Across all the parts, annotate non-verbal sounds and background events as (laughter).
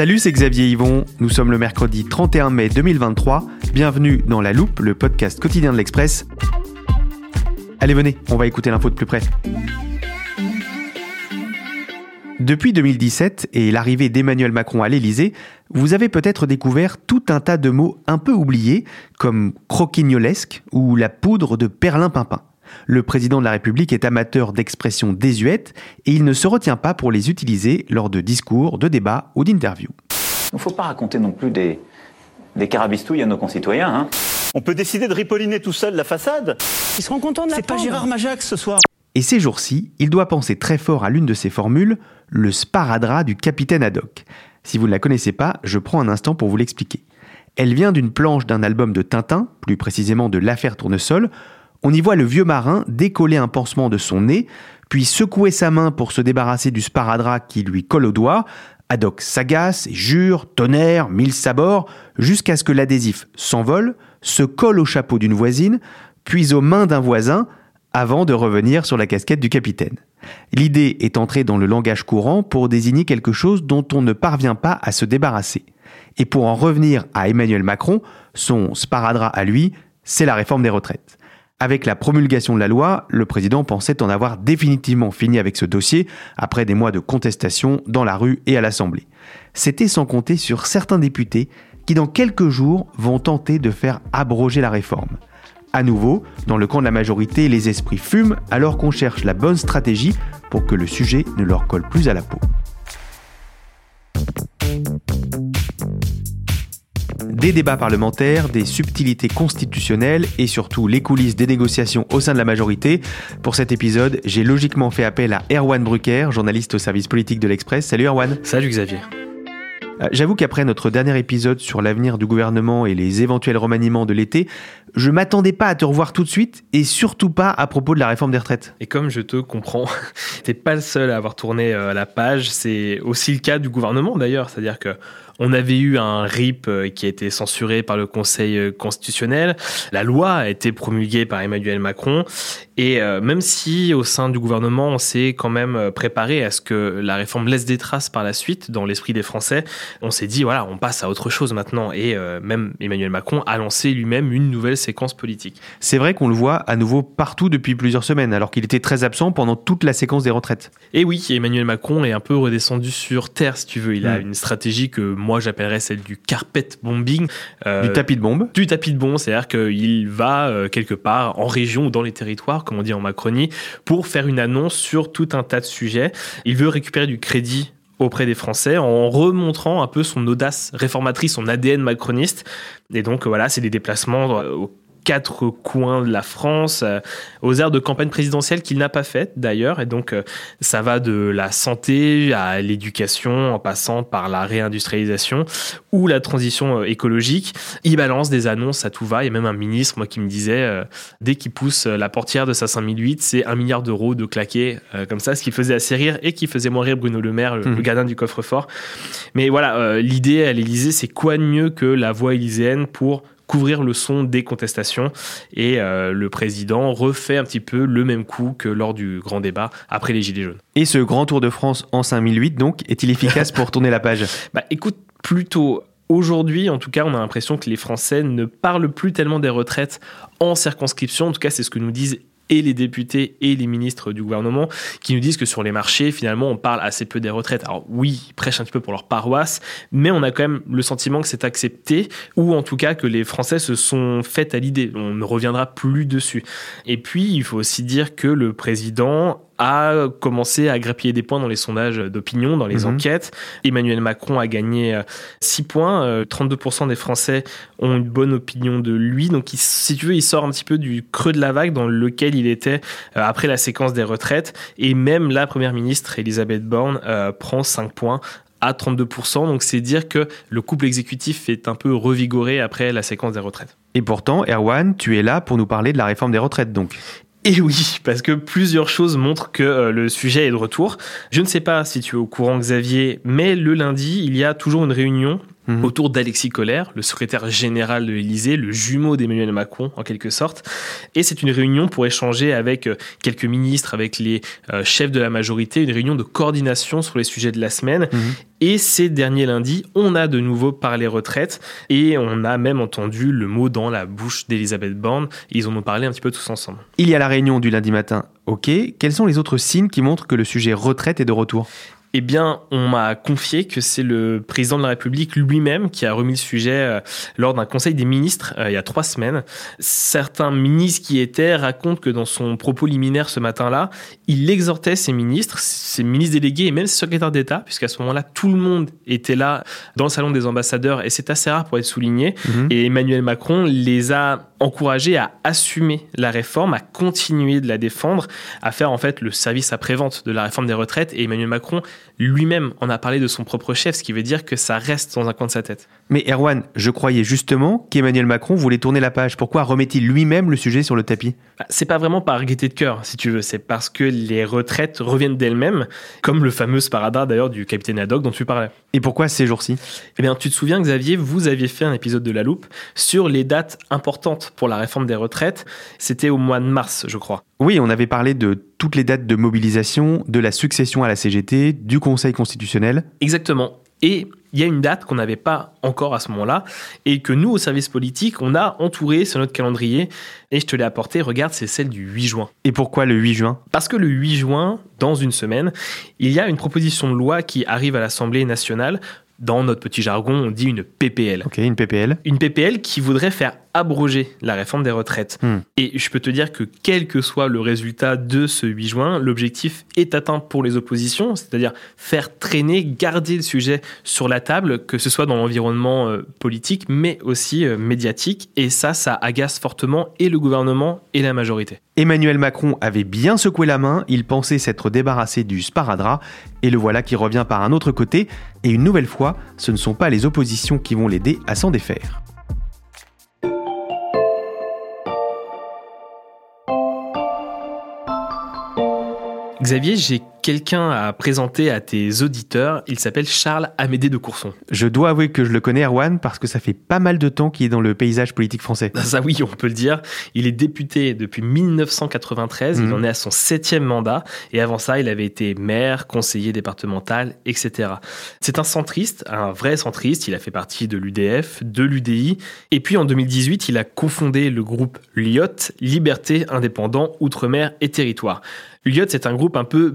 Salut, c'est Xavier Yvon. Nous sommes le mercredi 31 mai 2023. Bienvenue dans La Loupe, le podcast quotidien de l'Express. Allez, venez, on va écouter l'info de plus près. Depuis 2017 et l'arrivée d'Emmanuel Macron à l'Élysée, vous avez peut-être découvert tout un tas de mots un peu oubliés, comme croquignolesque ou la poudre de perlimpinpin. Le président de la République est amateur d'expressions désuètes et il ne se retient pas pour les utiliser lors de discours, de débats ou d'interviews. Il ne faut pas raconter non plus des, des carabistouilles à nos concitoyens. Hein. On peut décider de ripolliner tout seul la façade? Ils seront contents de la C'est pas. Gérard Majax ce soir. Et ces jours-ci, il doit penser très fort à l'une de ses formules, le sparadrap du capitaine Haddock. Si vous ne la connaissez pas, je prends un instant pour vous l'expliquer. Elle vient d'une planche d'un album de Tintin, plus précisément de l'affaire Tournesol. On y voit le vieux marin décoller un pansement de son nez, puis secouer sa main pour se débarrasser du sparadrap qui lui colle au doigt. Haddock s'agace jure, tonnerre, mille sabords, jusqu'à ce que l'adhésif s'envole, se colle au chapeau d'une voisine, puis aux mains d'un voisin, avant de revenir sur la casquette du capitaine. L'idée est entrée dans le langage courant pour désigner quelque chose dont on ne parvient pas à se débarrasser. Et pour en revenir à Emmanuel Macron, son sparadrap à lui, c'est la réforme des retraites. Avec la promulgation de la loi, le président pensait en avoir définitivement fini avec ce dossier après des mois de contestation dans la rue et à l'Assemblée. C'était sans compter sur certains députés qui dans quelques jours vont tenter de faire abroger la réforme. À nouveau, dans le camp de la majorité, les esprits fument alors qu'on cherche la bonne stratégie pour que le sujet ne leur colle plus à la peau. Des débats parlementaires, des subtilités constitutionnelles et surtout les coulisses des négociations au sein de la majorité. Pour cet épisode, j'ai logiquement fait appel à Erwan Brucker, journaliste au service politique de l'Express. Salut Erwan. Salut Xavier. Euh, J'avoue qu'après notre dernier épisode sur l'avenir du gouvernement et les éventuels remaniements de l'été, je m'attendais pas à te revoir tout de suite et surtout pas à propos de la réforme des retraites. Et comme je te comprends, (laughs) t'es pas le seul à avoir tourné euh, la page. C'est aussi le cas du gouvernement d'ailleurs. C'est-à-dire que on avait eu un RIP euh, qui a été censuré par le Conseil euh, constitutionnel. La loi a été promulguée par Emmanuel Macron. Et euh, même si au sein du gouvernement, on s'est quand même préparé à ce que la réforme laisse des traces par la suite dans l'esprit des Français, on s'est dit, voilà, on passe à autre chose maintenant. Et même Emmanuel Macron a lancé lui-même une nouvelle séquence politique. C'est vrai qu'on le voit à nouveau partout depuis plusieurs semaines, alors qu'il était très absent pendant toute la séquence des retraites. Et oui, Emmanuel Macron est un peu redescendu sur terre, si tu veux. Il a Mm. une stratégie que moi j'appellerais celle du carpet bombing. euh, Du tapis de bombe. du tapis de bombe, c'est-à-dire qu'il va euh, quelque part en région ou dans les territoires, comme on dit en Macronie, pour faire une annonce sur tout un tas de sujets. Il veut récupérer du crédit auprès des Français en remontrant un peu son audace réformatrice, son ADN macroniste. Et donc voilà, c'est des déplacements euh, quatre coins de la France, euh, aux aires de campagne présidentielle qu'il n'a pas faites d'ailleurs. Et donc euh, ça va de la santé à l'éducation en passant par la réindustrialisation ou la transition euh, écologique. Il balance des annonces à tout va. Il y a même un ministre, moi, qui me disait, dès qu'il pousse la portière de sa 5008, c'est un milliard d'euros de claquer comme ça, ce qui faisait assez rire et qui faisait moins rire Bruno Le Maire, le, Mhm. le gardien du coffre-fort. Mais voilà, l'idée à l'Élysée, c'est quoi de mieux que la voix élyséenne pour couvrir le son des contestations et euh, le président refait un petit peu le même coup que lors du grand débat après les Gilets jaunes. Et ce grand Tour de France en 5008, donc, est-il efficace pour tourner la page? (laughs) Bah écoute, plutôt aujourd'hui, en tout cas, on a l'impression que les Français ne parlent plus tellement des retraites en circonscription. En tout cas, c'est ce que nous disent et les députés et les ministres du gouvernement qui nous disent que sur les marchés, finalement, on parle assez peu des retraites. Alors oui, ils prêchent un petit peu pour leur paroisse, mais on a quand même le sentiment que c'est accepté, ou en tout cas que les Français se sont fait à l'idée. On ne reviendra plus dessus. Et puis, il faut aussi dire que le président a commencé à grappiller des points dans les sondages d'opinion, dans les Mhm. enquêtes. Emmanuel Macron a gagné euh, 6 points. Euh, 32% des Français ont une bonne opinion de lui. Donc, il- si tu veux, il sort un petit peu du creux de la vague dans lequel il était euh, après la séquence des retraites. Et même la première ministre, Elisabeth Borne, euh, prend 5 points à 32%. Donc, c'est dire que le couple exécutif est un peu revigoré après la séquence des retraites. Et pourtant, Erwan, tu es là pour nous parler de la réforme des retraites, donc. Et oui, parce que plusieurs choses montrent que euh, le sujet est de retour. Je ne sais pas si tu es au courant, Xavier, mais le lundi, il y a toujours une réunion Mhm. autour d'Alexis Collère, le secrétaire général de l'Élysée, le jumeau d'Emmanuel Macron, en quelque sorte. Et c'est une réunion pour échanger avec euh, quelques ministres, avec les euh, chefs de la majorité, une réunion de coordination sur les sujets de la semaine. Mhm. Et ces derniers lundis, on a de nouveau parlé retraite et on a même entendu le mot dans la bouche d'Elisabeth Borne. Ils en ont parlé un petit peu tous ensemble. Il y a la réunion du lundi matin, ok. Quels sont les autres signes qui montrent que le sujet retraite est de retour? Eh bien, on m'a confié que c'est le président de la République lui-même qui a remis le sujet euh, lors d'un conseil des ministres euh, il y a trois semaines. Certains ministres qui étaient racontent que dans son propos liminaire ce matin-là, il exhortait ses ministres, ses ministres délégués et même ses secrétaires d'État, puisqu'à ce moment-là, tout le monde était là dans le salon des ambassadeurs et c'est assez rare pour être souligné. Mhm. Et Emmanuel Macron les a encouragés à assumer la réforme, à continuer de la défendre, à faire en fait le service après-vente de la réforme des retraites. Et Emmanuel Macron lui-même en a parlé de son propre chef, ce qui veut dire que ça reste dans un coin de sa tête. Mais Erwan, je croyais justement qu'Emmanuel Macron voulait tourner la page. Pourquoi remet-il lui-même le sujet sur le tapis? Bah, C'est pas vraiment par gaieté de cœur, si tu veux, c'est parce que les retraites reviennent d'elles-mêmes, comme le fameux sparadrap d'ailleurs du capitaine Haddock dont tu parlais. Et pourquoi ces jours-ci? Eh bien, tu te souviens, Xavier, vous aviez fait un épisode de La Loupe sur les dates importantes pour la réforme des retraites. C'était au mois de mars, je crois. Oui, on avait parlé de toutes les dates de mobilisation, de la succession à la CGT, du Conseil constitutionnel. Exactement. Et il y a une date qu'on n'avait pas encore à ce moment-là et que nous, au service politique, on a entouré sur notre calendrier. Et je te l'ai apporté, regarde, c'est celle du 8 juin. Et pourquoi le 8 juin? Parce que le 8 juin, dans une semaine, il y a une proposition de loi qui arrive à l'Assemblée nationale. Dans notre petit jargon, on dit une PPL. Ok, une PPL. Une PPL qui voudrait faire abroger la réforme des retraites. Hmm. Et je peux te dire que quel que soit le résultat de ce 8 juin, l'objectif est atteint pour les oppositions, c'est-à-dire faire traîner, garder le sujet sur la table, que ce soit dans l'environnement euh, politique, mais aussi euh, médiatique. Et ça, ça agace fortement et le gouvernement et la majorité. Emmanuel Macron avait bien secoué la main, il pensait s'être débarrassé du sparadrap, et le voilà qui revient par un autre côté, et une nouvelle fois, ce ne sont pas les oppositions qui vont l'aider à s'en défaire. Quelqu'un à présenter à tes auditeurs. Il s'appelle Charles Amédée de Courson. Je dois avouer que je le connais, Erwan, parce que ça fait pas mal de temps qu'il est dans le paysage politique français. Ça oui, on peut le dire. Il est député depuis 1993. Il Mhm. en est à son septième mandat. Et avant ça, il avait été maire, conseiller départemental, etc. C'est un centriste, un vrai centriste. Il a fait partie de l'UDF, de l'UDI. Et puis en 2018, il a cofondé le groupe LIOT, Liberté, Indépendant, Outre-mer et Territoire. LIOT, c'est un groupe un peu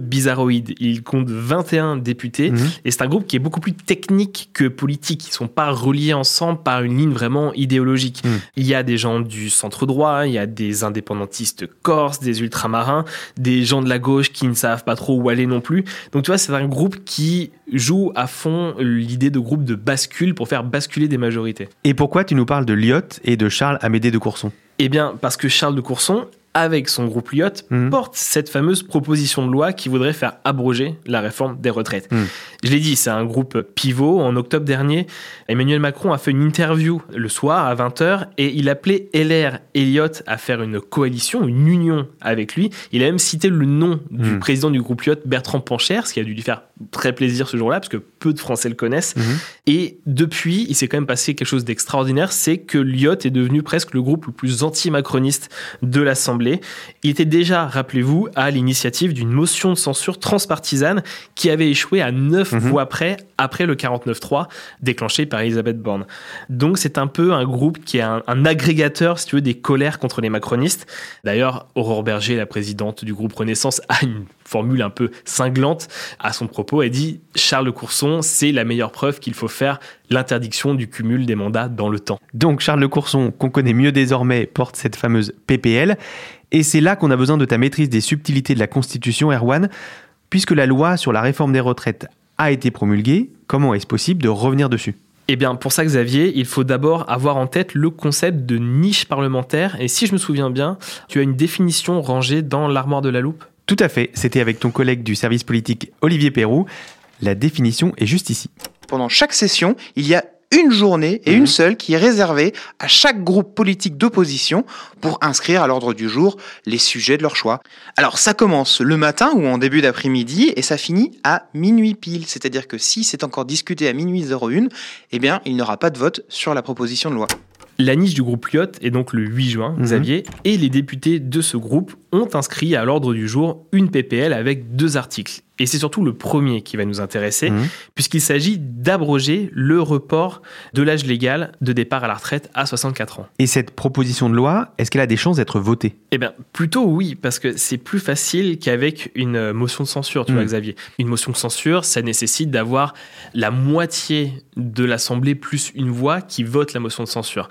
Il compte 21 députés. Mhm. Et c'est un groupe qui est beaucoup plus technique que politique. Ils sont pas reliés ensemble par une ligne vraiment idéologique. Mm. Il y a des gens du centre droit, il y a des indépendantistes corses, des ultramarins, des gens de la gauche qui ne savent pas trop où aller non plus. Donc tu vois, c'est un groupe qui joue à fond l'idée de groupe de bascule pour faire basculer des majorités. Et pourquoi tu nous parles de Lyotte et de Charles Amédée de Courson? Eh bien, parce que Charles de Courson, avec son groupe Lyot, Mhm. porte cette fameuse proposition de loi qui voudrait faire abroger la réforme des retraites. Mhm. Je l'ai dit, c'est un groupe pivot. En octobre dernier, Emmanuel Macron a fait une interview le soir à 20h et il appelait LR Elliott à faire une coalition, une union avec lui. Il a même cité le nom du Mhm. président du groupe Lyot, Bertrand Pancher, ce qui a dû lui faire très plaisir ce jour-là parce que peu de Français le connaissent. Mhm. Et depuis, il s'est quand même passé quelque chose d'extraordinaire, c'est que Lyot est devenu presque le groupe le plus anti-macroniste de l'Assemblée. Il était déjà, rappelez-vous, à l'initiative d'une motion de censure transpartisane qui avait échoué à neuf Mhm. voix près après le 49-3 déclenché par Elisabeth Borne. Donc c'est un peu un groupe qui est un, un agrégateur, si tu veux, des colères contre les macronistes. D'ailleurs, Aurore Berger, la présidente du groupe Renaissance, a une formule un peu cinglante à son propos. Elle dit Charles Courson, c'est la meilleure preuve qu'il faut faire l'interdiction du cumul des mandats dans le temps. Donc Charles Le Courson, qu'on connaît mieux désormais, porte cette fameuse PPL. Et c'est là qu'on a besoin de ta maîtrise des subtilités de la Constitution, Erwan, puisque la loi sur la réforme des retraites a été promulguée, comment est-ce possible de revenir dessus? Eh bien, pour ça, Xavier, il faut d'abord avoir en tête le concept de niche parlementaire. Et si je me souviens bien, tu as une définition rangée dans l'armoire de la loupe? Tout à fait, c'était avec ton collègue du service politique Olivier Perroux. La définition est juste ici. Pendant chaque session, il y a une journée et une Mhm. seule qui est réservée à chaque groupe politique d'opposition pour inscrire à l'ordre du jour les sujets de leur choix. Alors ça commence le matin ou en début d'après-midi et ça finit à minuit pile. C'est-à-dire que si c'est encore discuté à minuit 01, eh bien il n'y aura pas de vote sur la proposition de loi. La niche du groupe Lyot est donc le 8 juin, Mhm. Xavier, et les députés de ce groupe ont inscrit à l'ordre du jour une PPL avec deux articles. Et c'est surtout le premier qui va nous intéresser, Mhm. puisqu'il s'agit d'abroger le report de l'âge légal de départ à la retraite à 64 ans. Et cette proposition de loi, est-ce qu'elle a des chances d'être votée? Eh bien, plutôt oui, parce que c'est plus facile qu'avec une motion de censure, tu vois, Xavier. Une motion de censure, ça nécessite d'avoir la moitié de l'Assemblée plus une voix qui vote la motion de censure.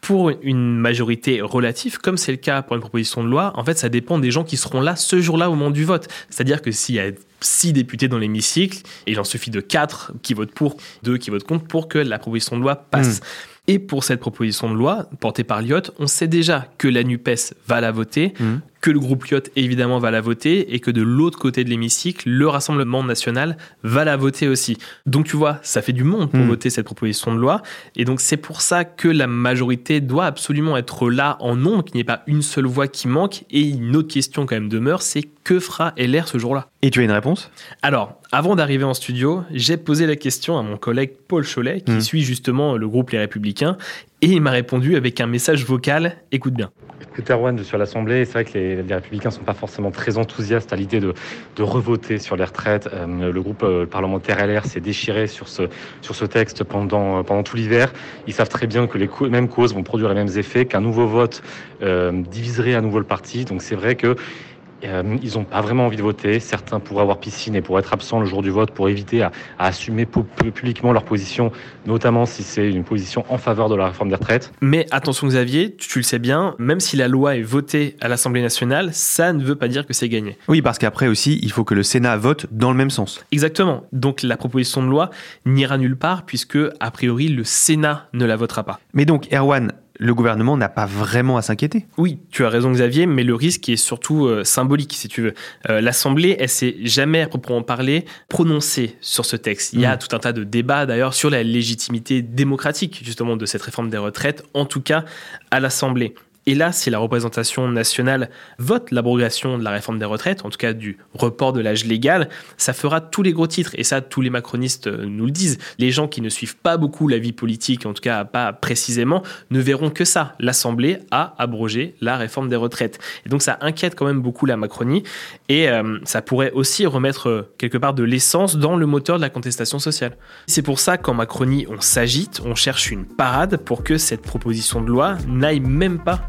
Pour une majorité relative, comme c'est le cas pour une proposition de loi, en fait, ça dépend des gens qui seront là ce jour-là au moment du vote. C'est-à-dire que s'il y a six députés dans l'hémicycle, et il en suffit de quatre qui votent pour, deux qui votent contre, pour que la proposition de loi passe. Et pour cette proposition de loi, portée par Lyot, on sait déjà que la NUPES va la voter, Mhm. Que le groupe Lyot évidemment va la voter, et que de l'autre côté de l'hémicycle, le Rassemblement national va la voter aussi. Donc tu vois, ça fait du monde pour Mhm. voter cette proposition de loi, et donc c'est pour ça que la majorité doit absolument être là en nombre, qu'il n'y ait pas une seule voix qui manque, et une autre question quand même demeure, c'est que fera LR ce jour-là? Et tu as une réponse? Alors, avant d'arriver en studio, j'ai posé la question à mon collègue Paul Cholet, qui Mm. suit justement le groupe Les Républicains, et il m'a répondu avec un message vocal. Écoute bien. Je suis à l'Assemblée c'est vrai que les, Républicains ne sont pas forcément très enthousiastes à l'idée de, revoter sur les retraites. Euh, le groupe euh, parlementaire LR s'est déchiré sur ce, sur ce texte pendant, pendant tout l'hiver. Ils savent très bien que les mêmes causes vont produire les mêmes effets, qu'un nouveau vote euh, diviserait à nouveau le parti. Donc c'est vrai que euh, ils n'ont pas vraiment envie de voter. Certains pourraient avoir piscine et pour être absents le jour du vote pour éviter à, à assumer pu- pu- publiquement leur position, notamment si c'est une position en faveur de la réforme des retraites. Mais attention Xavier, tu, tu le sais bien, même si la loi est votée à l'Assemblée nationale, ça ne veut pas dire que c'est gagné. Oui, parce qu'après aussi, il faut que le Sénat vote dans le même sens. Exactement. Donc la proposition de loi n'ira nulle part, puisque a priori le Sénat ne la votera pas. Mais donc, Erwan, le gouvernement n'a pas vraiment à s'inquiéter. Oui, tu as raison Xavier, mais le risque est surtout euh, symbolique si tu veux. Euh, L'Assemblée, elle s'est jamais à proprement parler prononcée sur ce texte. Il y a Mm. tout un tas de débats d'ailleurs sur la légitimité démocratique justement de cette réforme des retraites, en tout cas à l'Assemblée. Et là, si la représentation nationale vote l'abrogation de la réforme des retraites, en tout cas du report de l'âge légal, ça fera tous les gros titres. Et ça, tous les macronistes euh, nous le disent. Les gens qui ne suivent pas beaucoup la vie politique, en tout cas pas précisément, ne verront que ça. L'Assemblée a abrogé la réforme des retraites. Et donc ça inquiète quand même beaucoup la Macronie. Et euh, ça pourrait aussi remettre euh, quelque part de l'essence dans le moteur de la contestation sociale. C'est pour ça qu'en Macronie, on s'agite, on cherche une parade pour que cette proposition de loi n'aille même pas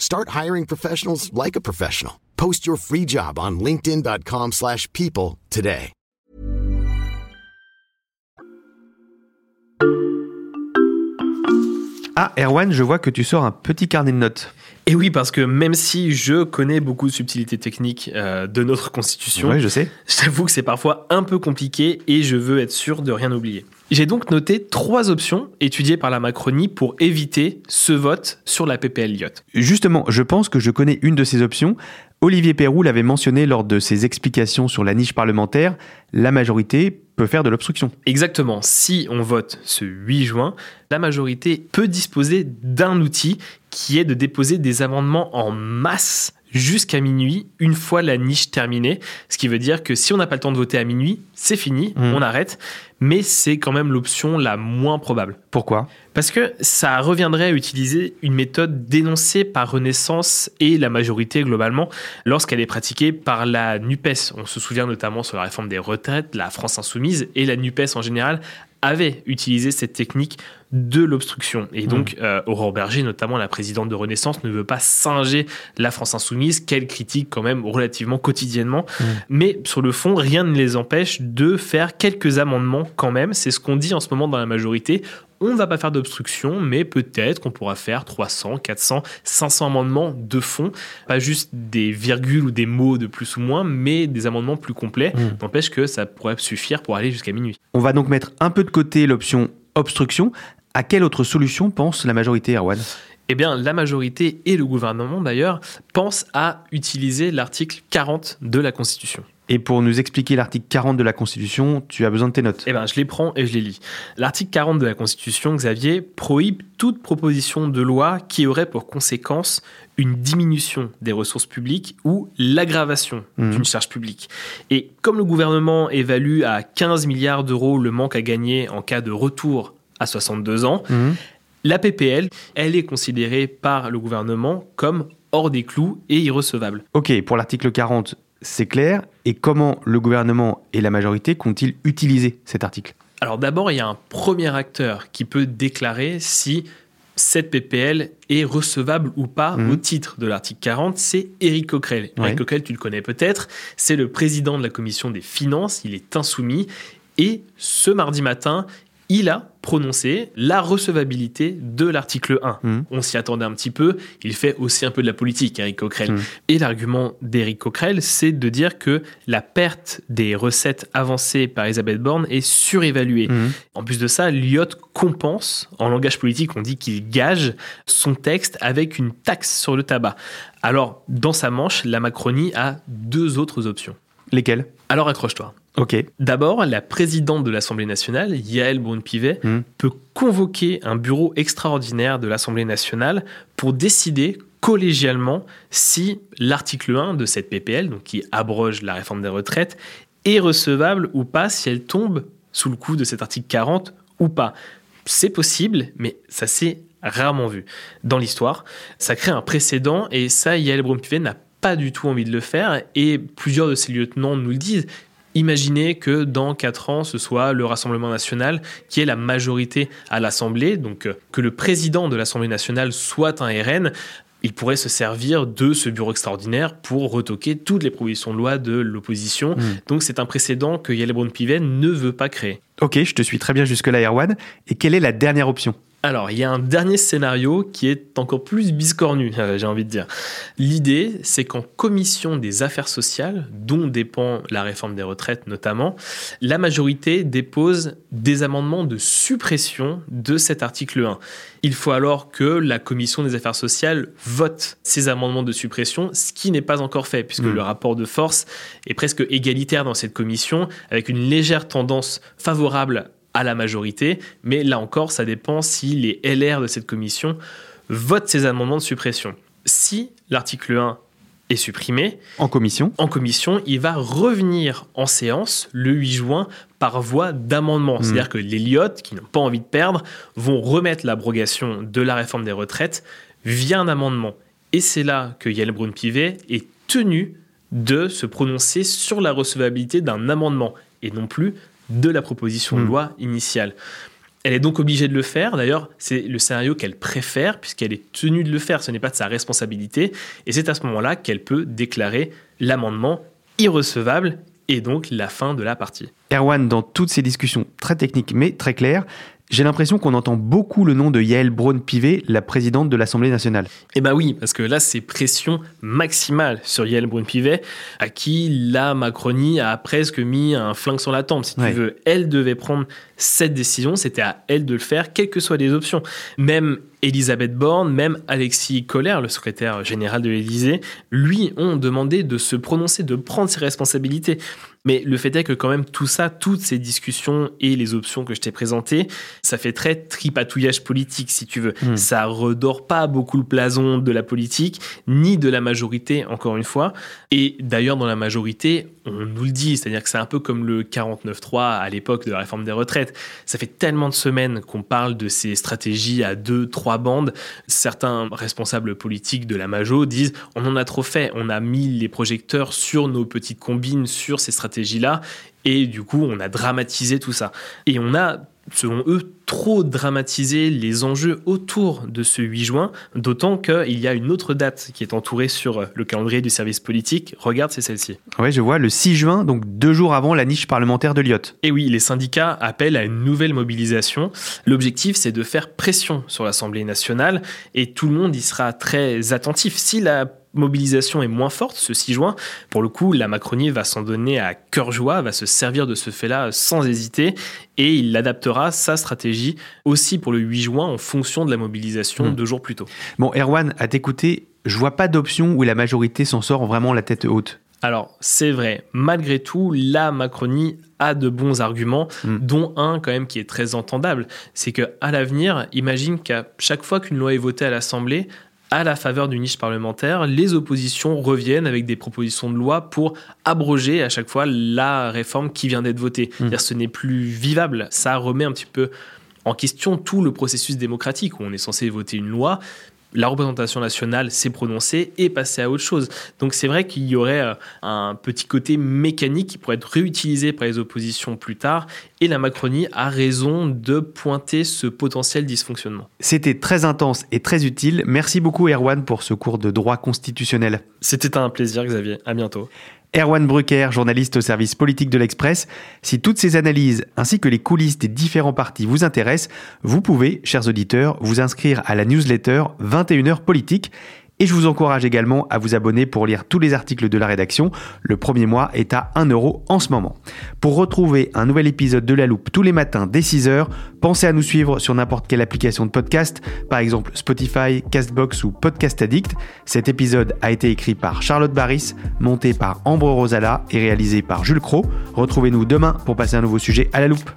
Start hiring professionals like a professional. Post your free job on linkedin.com/people slash people today. Ah, Erwan, je vois que tu sors un petit carnet de notes. Et oui, parce que même si je connais beaucoup de subtilités techniques euh, de notre constitution, Oui, je sais. j'avoue que c'est parfois un peu compliqué et je veux être sûr de rien oublier. J'ai donc noté trois options étudiées par la Macronie pour éviter ce vote sur la PPL. Justement, je pense que je connais une de ces options. Olivier Perroux l'avait mentionné lors de ses explications sur la niche parlementaire. La majorité peut faire de l'obstruction. Exactement, si on vote ce 8 juin, la majorité peut disposer d'un outil qui est de déposer des amendements en masse jusqu'à minuit, une fois la niche terminée. Ce qui veut dire que si on n'a pas le temps de voter à minuit, c'est fini, Mhm. on arrête. Mais c'est quand même l'option la moins probable. Pourquoi? Parce que ça reviendrait à utiliser une méthode dénoncée par Renaissance et la majorité globalement lorsqu'elle est pratiquée par la NUPES. On se souvient notamment sur la réforme des retraites, la France insoumise et la NUPES en général avait utilisé cette technique de l'obstruction. Et donc, euh, Aurore Berger, notamment la présidente de Renaissance, ne veut pas singer la France insoumise, qu'elle critique quand même relativement quotidiennement. Mais sur le fond, rien ne les empêche de faire quelques amendements quand même. C'est ce qu'on dit en ce moment dans la majorité. On ne va pas faire d'obstruction, mais peut-être qu'on pourra faire 300, 400, 500 amendements de fond. Pas juste des virgules ou des mots de plus ou moins, mais des amendements plus complets. Mm. N'empêche que ça pourrait suffire pour aller jusqu'à minuit. On va donc mettre un peu de côté l'option obstruction. À quelle autre solution pense la majorité, Erwan? Eh bien, la majorité et le gouvernement, d'ailleurs, pensent à utiliser l'article 40 de la Constitution. Et pour nous expliquer l'article 40 de la Constitution, tu as besoin de tes notes. Eh bien, je les prends et je les lis. L'article 40 de la Constitution, Xavier, prohibe toute proposition de loi qui aurait pour conséquence une diminution des ressources publiques ou l'aggravation Mhm. d'une charge publique. Et comme le gouvernement évalue à 15 milliards d'euros le manque à gagner en cas de retour à 62 ans, Mhm. la PPL, elle est considérée par le gouvernement comme hors des clous et irrecevable. Ok, pour l'article 40, c'est clair. Et comment le gouvernement et la majorité comptent-ils utiliser cet article? Alors d'abord, il y a un premier acteur qui peut déclarer si cette PPL est recevable ou pas Mhm. au titre de l'article 40, c'est Éric Coquerel. Ouais. Éric Coquerel, tu le connais peut-être, c'est le président de la commission des finances, il est insoumis, et ce mardi matin, il a prononcé la recevabilité de l'article 1. Mhm. On s'y attendait un petit peu, il fait aussi un peu de la politique, Éric Coquerel. Mhm. Et l'argument d'Éric Coquerel, c'est de dire que la perte des recettes avancées par Elisabeth Borne est surévaluée. Mhm. En plus de ça, Lyot compense, en langage politique, on dit qu'il gage son texte avec une taxe sur le tabac. Alors, dans sa manche, la Macronie a deux autres options. Lesquels Alors accroche-toi. Ok. D'abord, la présidente de l'Assemblée nationale, Yael Braun-Pivet, Mhm. peut convoquer un bureau extraordinaire de l'Assemblée nationale pour décider collégialement si l'article 1 de cette PPL, donc qui abroge la réforme des retraites, est recevable ou pas, si elle tombe sous le coup de cet article 40 ou pas. C'est possible, mais ça s'est rarement vu dans l'histoire. Ça crée un précédent et ça, Yael Braun-Pivet n'a pas du tout envie de le faire et plusieurs de ses lieutenants nous le disent. Imaginez que dans 4 ans, ce soit le Rassemblement national qui est la majorité à l'Assemblée, donc euh, que le président de l'Assemblée nationale soit un RN. Il pourrait se servir de ce bureau extraordinaire pour retoquer toutes les propositions de loi de l'opposition. Mm. Donc c'est un précédent que Yael Braun-Pivet ne veut pas créer. Ok, je te suis très bien jusque-là, Erwan. Et quelle est la dernière option? Alors, il y a un dernier scénario qui est encore plus biscornu, (laughs) j'ai envie de dire. L'idée, c'est qu'en commission des affaires sociales, dont dépend la réforme des retraites notamment, la majorité dépose des amendements de suppression de cet article 1. Il faut alors que la commission des affaires sociales vote ces amendements de suppression, ce qui n'est pas encore fait, puisque Mm. le rapport de force est presque égalitaire dans cette commission, avec une légère tendance favorable à la majorité, mais là encore, ça dépend si les LR de cette commission votent ces amendements de suppression. Si l'article 1 est supprimé, En commission en commission, il va revenir en séance le 8 juin par voie d'amendement. Mm. C'est-à-dire que les lyotes, qui n'ont pas envie de perdre, vont remettre l'abrogation de la réforme des retraites via un amendement. Et c'est là que Yael Braun-Pivet est tenu de se prononcer sur la recevabilité d'un amendement et non plus de la proposition de Mm. loi initiale. Elle est donc obligée de le faire. D'ailleurs, c'est le scénario qu'elle préfère puisqu'elle est tenue de le faire. Ce n'est pas de sa responsabilité. Et c'est à ce moment-là qu'elle peut déclarer l'amendement irrecevable et donc la fin de la partie. Erwan, dans toutes ces discussions très techniques mais très claires, j'ai l'impression qu'on entend beaucoup le nom de Yael Braun-Pivet, la présidente de l'Assemblée nationale. Eh ben oui, parce que là, c'est pression maximale sur Yael Braun-Pivet, à qui la Macronie a presque mis un flingue sur la tempe, si tu veux. Elle devait prendre cette décision, c'était à elle de le faire, quelles que soient les options. Même Elisabeth Borne, même Alexis Kohler, le secrétaire général de l'Élysée, lui ont demandé de se prononcer, de prendre ses responsabilités. Mais le fait est que quand même tout ça, toutes ces discussions et les options que je t'ai présentées, ça fait très tripatouillage politique si tu veux. Hmm. Ça redore pas beaucoup le blason de la politique, ni de la majorité, encore une fois. Et d'ailleurs, dans la majorité, on nous le dit, c'est-à-dire que c'est un peu comme le 49-3 à l'époque de la réforme des retraites. Ça fait tellement de semaines qu'on parle de ces stratégies à deux, trois bandes. Certains responsables politiques de la Majo disent on en a trop fait, on a mis les projecteurs sur nos petites combines, sur ces stratégies-là, et du coup on a dramatisé tout ça. Et on a selon eux, trop dramatisé les enjeux autour de ce 8 juin, d'autant qu'il y a une autre date qui est entourée sur le calendrier du service politique. Regarde, c'est celle-ci. Oui, je vois, le 6 juin, donc deux jours avant la niche parlementaire de Lyotte. Et oui, les syndicats appellent à une nouvelle mobilisation. L'objectif, c'est de faire pression sur l'Assemblée nationale et tout le monde y sera très attentif. Si la mobilisation est moins forte ce 6 juin, pour le coup, la Macronie va s'en donner à cœur joie, va se servir de ce fait-là sans hésiter et il adaptera sa stratégie aussi pour le 8 juin en fonction de la mobilisation hmm. deux jours plus tôt. Bon, Erwan, à t'écouter, je vois pas d'option où la majorité s'en sort vraiment la tête haute. Alors, c'est vrai, malgré tout, la Macronie a de bons arguments, hmm. dont un quand même qui est très entendable. C'est que à l'avenir, imagine qu'à chaque fois qu'une loi est votée à l'Assemblée, à la faveur d'une niche parlementaire, les oppositions reviennent avec des propositions de loi pour abroger à chaque fois la réforme qui vient d'être votée. Mmh. Ce n'est plus vivable. Ça remet un petit peu en question tout le processus démocratique où on est censé voter une loi, la représentation nationale s'est prononcée et passée à autre chose. Donc c'est vrai qu'il y aurait euh, un petit côté mécanique qui pourrait être réutilisé par les oppositions plus tard et la Macronie a raison de pointer ce potentiel dysfonctionnement. C'était très intense et très utile. Merci beaucoup Erwan pour ce cours de droit constitutionnel. C'était un plaisir Xavier. À bientôt. Erwan Brucker, journaliste au service politique de l'Express. Si toutes ces analyses ainsi que les coulisses des différents partis vous intéressent, vous pouvez, chers auditeurs, vous inscrire à la newsletter 21h politique et je vous encourage également à vous abonner pour lire tous les articles de la rédaction. Le premier mois est à 1 euro en ce moment. Pour retrouver un nouvel épisode de La Loupe tous les matins dès 6h, pensez à nous suivre sur n'importe quelle application de podcast, par exemple Spotify, Castbox ou Podcast Addict. Cet épisode a été écrit par Charlotte Barris, monté par Ambre Rosala et réalisé par Jules Cro. Retrouvez-nous demain pour passer un nouveau sujet à La Loupe.